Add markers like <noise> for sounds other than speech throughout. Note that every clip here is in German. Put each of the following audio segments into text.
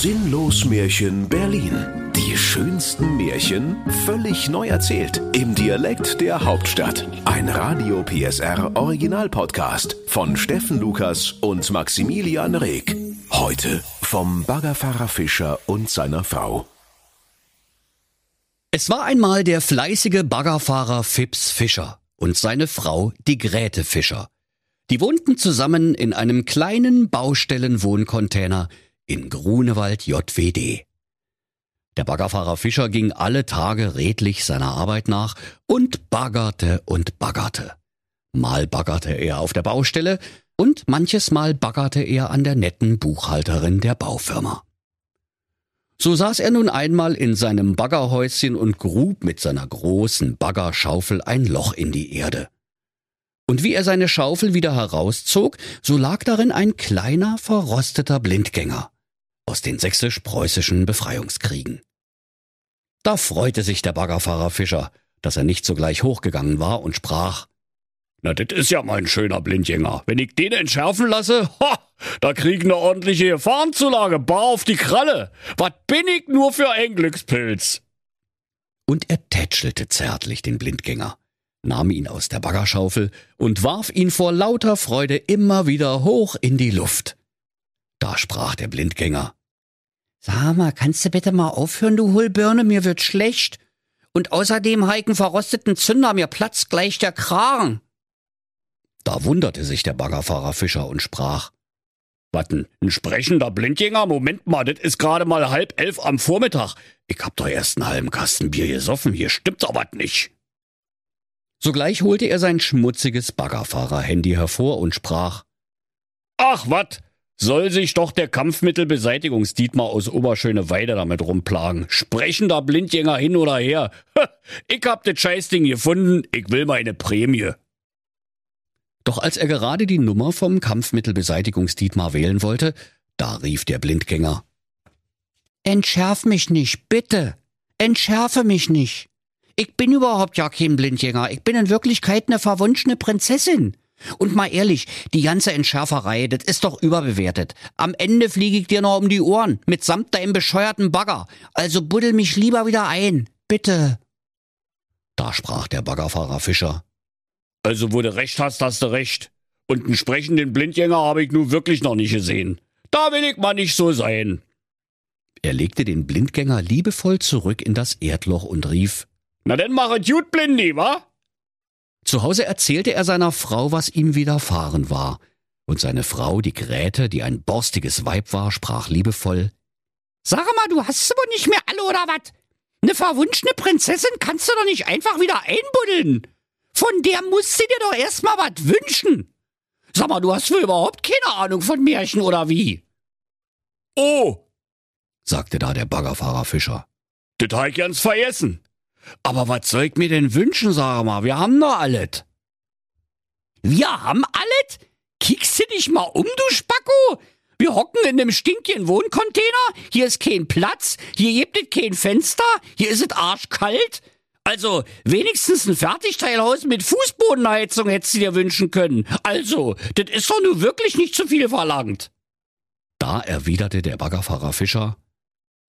Sinnlos Märchen Berlin. Die schönsten Märchen völlig neu erzählt. Im Dialekt der Hauptstadt. Ein Radio PSR Original Podcast von Steffen Lukas und Maximilian Reg. Heute vom Baggerfahrer Fischer und seiner Frau. Es war einmal der fleißige Baggerfahrer Fips Fischer und seine Frau, die Gräte Fischer. Die wohnten zusammen in einem kleinen Baustellenwohncontainer in Grunewald JWD. Der Baggerfahrer Fischer ging alle Tage redlich seiner Arbeit nach und baggerte und baggerte. Mal baggerte er auf der Baustelle und manches Mal baggerte er an der netten Buchhalterin der Baufirma. So saß er nun einmal in seinem Baggerhäuschen und grub mit seiner großen Baggerschaufel ein Loch in die Erde. Und wie er seine Schaufel wieder herauszog, so lag darin ein kleiner, verrosteter Blindgänger aus den sächsisch-preußischen Befreiungskriegen. Da freute sich der Baggerfahrer Fischer, dass er nicht sogleich hochgegangen war und sprach, na, das ist ja mein schöner Blindgänger. Wenn ich den entschärfen lasse, <laughs> ha, da krieg ich ne ordentliche Gefahrenzulage, bar auf die Kralle. Was bin ich nur für ein Glückspilz? Und er tätschelte zärtlich den Blindgänger, nahm ihn aus der Baggerschaufel und warf ihn vor lauter Freude immer wieder hoch in die Luft. Da sprach der Blindgänger. Sag mal, kannst du bitte mal aufhören, du Hohlbirne, mir wird schlecht. Und außerdem heiken verrosteten Zünder, mir platzt gleich der Kragen. Da wunderte sich der Baggerfahrer Fischer und sprach, Watten, ein sprechender Blindgänger? Moment mal, das ist gerade mal halb elf am Vormittag. Ich hab doch erst einen halben Kasten Bier gesoffen, hier stimmt doch was nicht. Sogleich holte er sein schmutziges Baggerfahrer-Handy hervor und sprach, Ach wat, soll sich doch der Kampfmittelbeseitigungsdietmar aus Oberschöneweide damit rumplagen. Sprechender Blindgänger hin oder her. Ich hab das Scheißding gefunden, ich will meine Prämie. Doch als er gerade die Nummer vom Kampfmittelbeseitigungsdietmar wählen wollte, da rief der Blindgänger. Entschärf mich nicht, bitte. Entschärfe mich nicht. Ich bin überhaupt ja kein Blindgänger. Ich bin in Wirklichkeit eine verwunschene Prinzessin. Und mal ehrlich, die ganze Entschärferei, das ist doch überbewertet. Am Ende fliege ich dir noch um die Ohren, mitsamt deinem bescheuerten Bagger. Also buddel mich lieber wieder ein, bitte. Da sprach der Baggerfahrer Fischer. Also, wo du recht hast, hast du recht. Und einen sprechenden Blindgänger habe ich nun wirklich noch nicht gesehen. Da will ich mal nicht so sein. Er legte den Blindgänger liebevoll zurück in das Erdloch und rief, Na denn mach es gut, Blindi, wa? Zu Hause erzählte er seiner Frau, was ihm widerfahren war. Und seine Frau, die Gräte, die ein borstiges Weib war, sprach liebevoll, Sag mal, du hast aber nicht mehr alle, oder wat? Ne verwunschene Prinzessin kannst du doch nicht einfach wieder einbuddeln. Von der musst du dir doch erstmal was wünschen. Sag mal, du hast wohl überhaupt keine Ahnung von Märchen, oder wie? Oh, sagte da der Baggerfahrer Fischer. Das hab ich ganz vergessen. Aber was soll ich mir denn wünschen, sag mal? Wir haben doch alles. Wir haben alles? Kickst du dich mal um, du Spacko? Wir hocken in dem stinkigen Wohncontainer. Hier ist kein Platz. Hier gibt es kein Fenster. Hier ist es arschkalt. Also, wenigstens ein Fertigteilhaus mit Fußbodenheizung hättest du dir wünschen können. Also, das ist doch nur wirklich nicht zu viel verlangt. Da erwiderte der Baggerfahrer Fischer.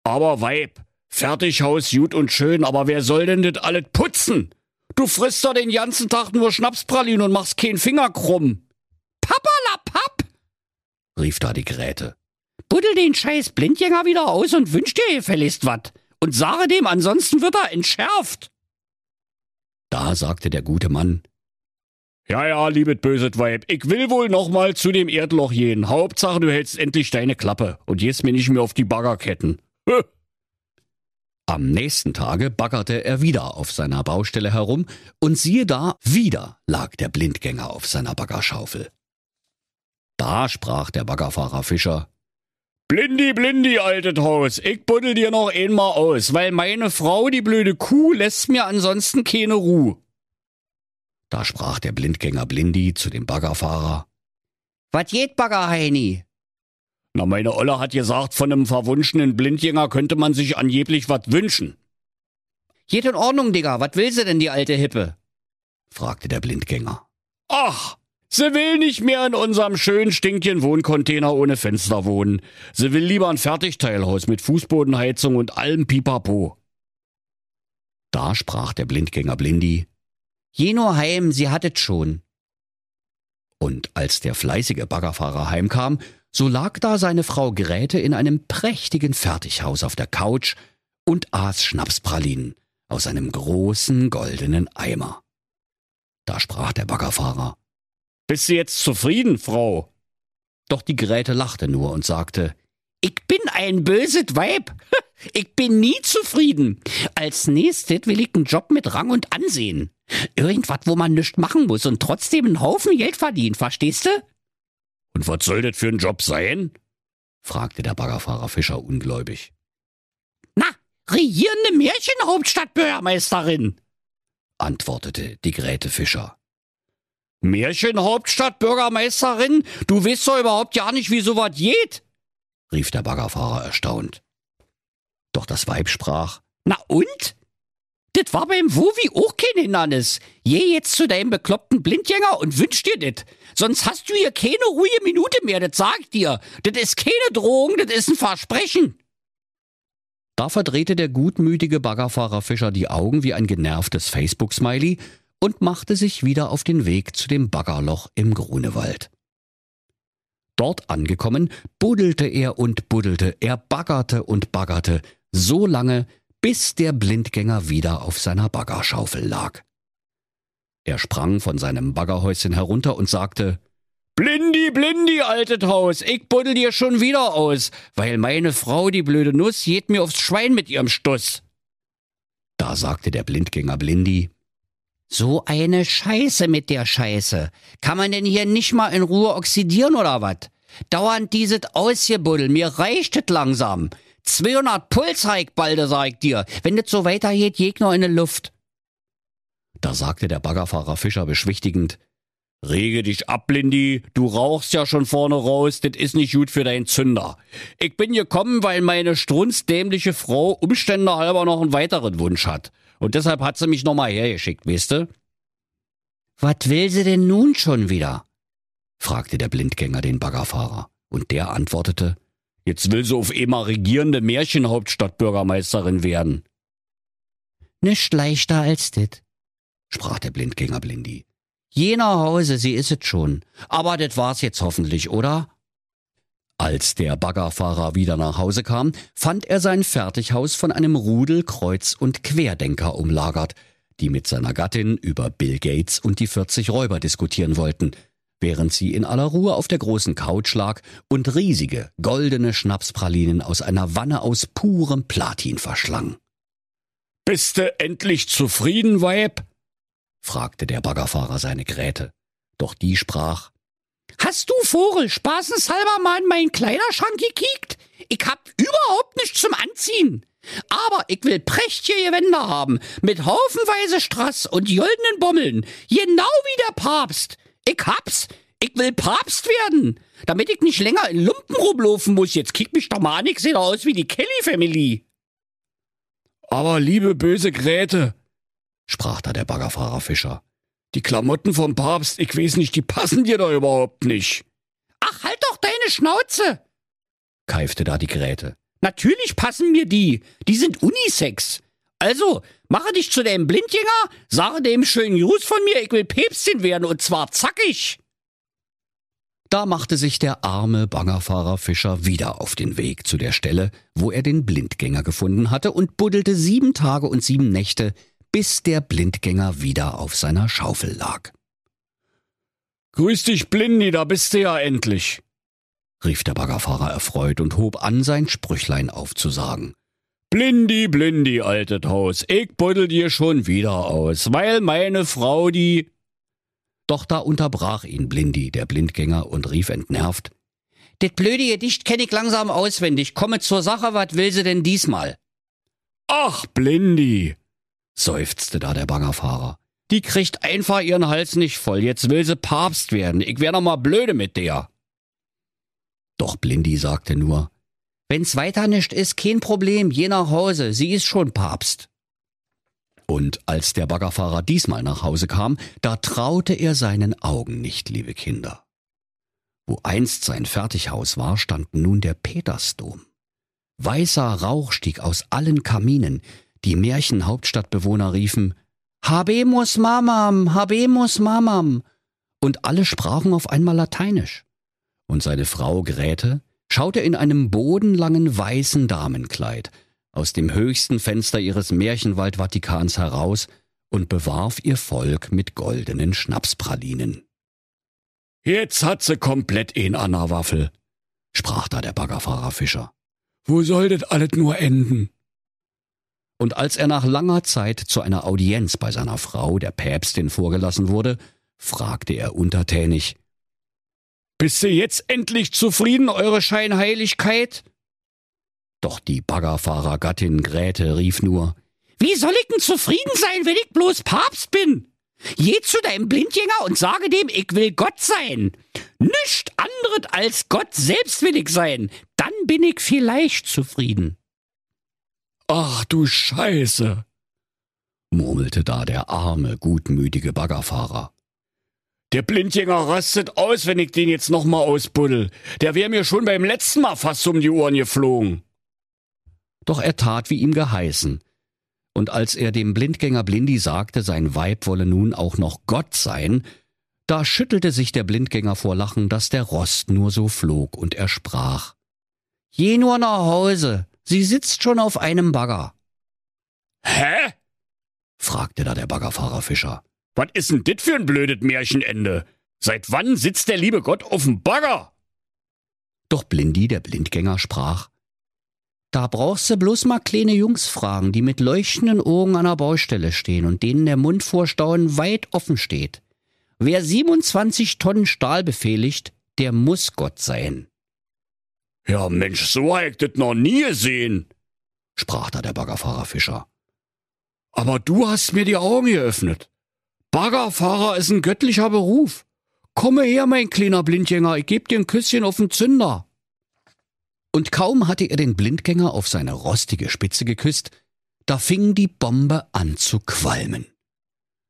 Aber Weib, Fertighaus gut und schön, aber wer soll denn das alles putzen? Du frisst doch den ganzen Tag nur Schnapspralinen und machst keinen Finger krumm. Pappalapapp, rief da die Gräte. Buddel den scheiß Blindgänger wieder aus und wünsch dir gefälligst wat. Und sage dem, ansonsten wird er entschärft. Da sagte der gute Mann, ja, ja, liebet böset Weib, ich will wohl noch mal zu dem Erdloch gehen. Hauptsache, du hältst endlich deine Klappe und gehst mir nicht mehr auf die Baggerketten. Am nächsten Tage baggerte er wieder auf seiner Baustelle herum und siehe da, wieder lag der Blindgänger auf seiner Baggerschaufel. Da sprach der Baggerfahrer Fischer, Blindi, blindi, altes Haus, ich buddel dir noch einmal aus, weil meine Frau, die blöde Kuh, lässt mir ansonsten keine Ruhe. Da sprach der Blindgänger Blindi zu dem Baggerfahrer. Was geht, Baggerheini? Na, meine Olle hat gesagt, von einem verwunschenen Blindgänger könnte man sich angeblich was wünschen. Geht in Ordnung, Digga, was will sie denn, die alte Hippe? fragte der Blindgänger. Ach, Sie will nicht mehr in unserem schönen stinkchen Wohncontainer ohne Fenster wohnen. Sie will lieber ein Fertigteilhaus mit Fußbodenheizung und allem Pipapo. Da sprach der Blindgänger Blindi. Jeno heim, sie hattet schon. Und als der fleißige Baggerfahrer heimkam, so lag da seine Frau Gräte in einem prächtigen Fertighaus auf der Couch und aß Schnapspralinen aus einem großen goldenen Eimer. Da sprach der Baggerfahrer. Bist du jetzt zufrieden, Frau? Doch die Gräte lachte nur und sagte, ich bin ein böses Weib. <laughs> Ich bin nie zufrieden. Als nächstes will ich einen Job mit Rang und Ansehen. Irgendwas, wo man nichts machen muss und trotzdem einen Haufen Geld verdienen, verstehst du? Und was soll das für ein Job sein? fragte der Baggerfahrer Fischer ungläubig. Na, regierende Märchenhauptstadtbürgermeisterin, antwortete die Gräte Fischer. Märchenhauptstadtbürgermeisterin? Du weißt doch überhaupt ja nicht, wie sowas geht, rief der Baggerfahrer erstaunt. Doch das Weib sprach, na und? Das war beim Wowi auch kein Hindernis. Geh jetzt zu deinem bekloppten Blindgänger und wünsch dir das. Sonst hast du hier keine ruhige Minute mehr, das sag ich dir. Das ist keine Drohung, das ist ein Versprechen. Da verdrehte der gutmütige Baggerfahrer Fischer die Augen wie ein genervtes Facebook-Smiley und machte sich wieder auf den Weg zu dem Baggerloch im Grunewald. Dort angekommen, buddelte er und buddelte, er baggerte und baggerte, so lange, bis der Blindgänger wieder auf seiner Baggerschaufel lag. Er sprang von seinem Baggerhäuschen herunter und sagte, Blindi, blindi, altet Haus, ich buddel dir schon wieder aus, weil meine Frau, die blöde Nuss, geht mir aufs Schwein mit ihrem Stuss. Da sagte der Blindgänger Blindi, so eine Scheiße mit der Scheiße. Kann man denn hier nicht mal in Ruhe oxidieren oder wat? Dauernd dieses Ausgebuddel, mir reicht es langsam. 200 Puls heik balde, sag ich dir. Wenn das so weitergeht, Gegner in der Luft. Da sagte der Baggerfahrer Fischer beschwichtigend, Rege dich ab, Lindy, du rauchst ja schon vorne raus, das ist nicht gut für deinen Zünder. Ich bin gekommen, weil meine strunzdämliche Frau Umstände halber noch einen weiteren Wunsch hat. Und deshalb hat sie mich nochmal hergeschickt, weißt du? Was will sie denn nun schon wieder? fragte der Blindgänger den Baggerfahrer. Und der antwortete, Jetzt will sie auf einmal regierende Märchenhauptstadtbürgermeisterin werden. Nicht leichter als dit, sprach der Blindgänger Blindi. Jener Hause, sie is es schon. Aber das war's jetzt hoffentlich, oder? Als der Baggerfahrer wieder nach Hause kam, fand er sein Fertighaus von einem Rudel Kreuz- und Querdenker umlagert, die mit seiner Gattin über Bill Gates und die 40 Räuber diskutieren wollten – während sie in aller Ruhe auf der großen Couch lag und riesige, goldene Schnapspralinen aus einer Wanne aus purem Platin verschlang. Bist du endlich zufrieden, Weib? fragte der Baggerfahrer seine Gräte. Doch die sprach, Hast du, Vogel, spaßenshalber mal in meinen Kleiderschrank gekickt? Ich hab überhaupt nichts zum Anziehen. Aber ich will prächtige Gewänder haben, mit haufenweise Strass und goldenen Bommeln, genau wie der Papst. Ich hab's. Ich will Papst werden. Damit ich nicht länger in Lumpen rumlaufen muss. Jetzt kick mich doch mal an, ich sehe doch aus wie die Kelly-Family. Aber liebe böse Gräte, sprach da der Baggerfahrer Fischer. Die Klamotten vom Papst, ich weiß nicht, die passen dir doch überhaupt nicht. Ach, halt doch deine Schnauze, keifte da die Gräte. Natürlich passen mir die. Die sind Unisex. Also, mache dich zu dem Blindgänger, sage dem schönen Gruß von mir, ich will Päpstin werden und zwar zackig. Da machte sich der arme Bangerfahrer Fischer wieder auf den Weg zu der Stelle, wo er den Blindgänger gefunden hatte und buddelte sieben Tage und sieben Nächte, bis der Blindgänger wieder auf seiner Schaufel lag. Grüß dich, Blindi, da bist du ja endlich, rief der Baggerfahrer erfreut und hob an, sein Sprüchlein aufzusagen. Blindi, blindi, altet Haus, ich buddel dir schon wieder aus, weil meine Frau die... Doch da unterbrach ihn Blindi, der Blindgänger, und rief entnervt. Det blöde Gedicht kenn ich langsam auswendig. Komme zur Sache, was will sie denn diesmal? Ach, Blindi, seufzte da der Baggerfahrer. Die kriegt einfach ihren Hals nicht voll. Jetzt will sie Papst werden. Ich wär noch mal blöde mit der. Doch Blindi sagte nur, Wenn's weiter nicht ist, kein Problem, je nach Hause, sie ist schon Papst. Und als der Baggerfahrer diesmal nach Hause kam, da traute er seinen Augen nicht, liebe Kinder. Wo einst sein Fertighaus war, stand nun der Petersdom. Weißer Rauch stieg aus allen Kaminen, die Märchenhauptstadtbewohner riefen Habemus Mamam, Habemus Mamam, und alle sprachen auf einmal Lateinisch. Und seine Frau Grete schaute in einem bodenlangen weißen Damenkleid aus dem höchsten Fenster ihres Märchenwald-Vatikans heraus und bewarf ihr Volk mit goldenen Schnapspralinen. Jetzt hat sie komplett in Anna Waffel, sprach da der Baggerfahrer Fischer. Wo soll das alles nur enden? Und als er nach langer Zeit zu einer Audienz bei seiner Frau, der Päpstin, vorgelassen wurde, fragte er untertänig Bist du jetzt endlich zufrieden, eure Scheinheiligkeit? Doch die Baggerfahrergattin Gräte rief nur Wie soll ich denn zufrieden sein, wenn ich bloß Papst bin? Geh zu deinem Blindgänger und sage dem, ich will Gott sein. Nicht anderes als Gott selbst will ich sein. Dann bin ich vielleicht zufrieden. Ach du Scheiße, murmelte da der arme, gutmütige Baggerfahrer. Der Blindgänger rastet aus, wenn ich den jetzt nochmal ausbuddel. Der wär mir schon beim letzten Mal fast um die Ohren geflogen. Doch er tat, wie ihm geheißen. Und als er dem Blindgänger Blindi sagte, sein Weib wolle nun auch noch Gott sein, da schüttelte sich der Blindgänger vor Lachen, dass der Rost nur so flog, und er sprach Geh nur nach Hause, sie sitzt schon auf einem Bagger. Hä? fragte da der Baggerfahrer Fischer. Was ist denn dit für ein blödes Märchenende? Seit wann sitzt der liebe Gott auf'm Bagger? Doch Blindi, der Blindgänger, sprach da brauchst du bloß mal kleine Jungs fragen, die mit leuchtenden Augen an der Baustelle stehen und denen der Mund vor Staunen weit offen steht. Wer 27 Tonnen Stahl befehligt, der muss Gott sein. Ja, Mensch, so hab ich das noch nie gesehen, sprach da der Baggerfahrer Fischer. Aber du hast mir die Augen geöffnet. Baggerfahrer ist ein göttlicher Beruf. Komme her, mein kleiner Blindgänger, ich geb dir ein Küsschen auf den Zünder. Und kaum hatte er den Blindgänger auf seine rostige Spitze geküsst, da fing die Bombe an zu qualmen.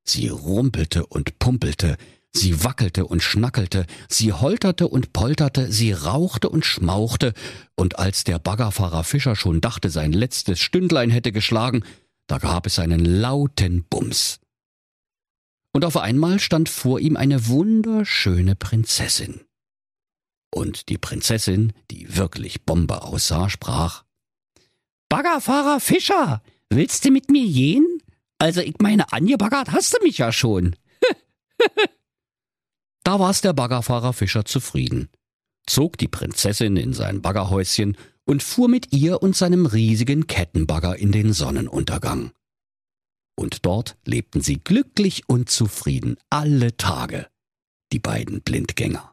Sie rumpelte und pumpelte, sie wackelte und schnackelte, sie holterte und polterte, sie rauchte und schmauchte, und als der Baggerfahrer Fischer schon dachte, sein letztes Stündlein hätte geschlagen, da gab es einen lauten Bums. Und auf einmal stand vor ihm eine wunderschöne Prinzessin. Und die Prinzessin, die wirklich Bombe aussah, sprach Baggerfahrer Fischer, willst du mit mir gehen? Also ich meine, angebaggert hast du mich ja schon. <laughs> da war's der Baggerfahrer Fischer zufrieden, zog die Prinzessin in sein Baggerhäuschen und fuhr mit ihr und seinem riesigen Kettenbagger in den Sonnenuntergang. Und dort lebten sie glücklich und zufrieden alle Tage, die beiden Blindgänger.